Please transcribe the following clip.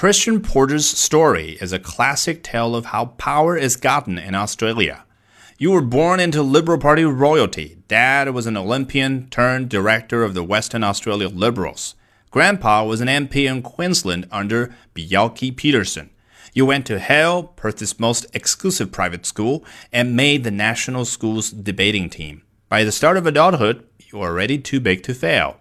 Christian Porter's story is a classic tale of how power is gotten in Australia. You were born into Liberal Party royalty. Dad was an Olympian turned director of the Western Australia Liberals. Grandpa was an MP in Queensland under Bjelke-Petersen. You went to Hale, Perth's most exclusive private school, and made the national school's debating team. By the start of adulthood, you are already too big to fail.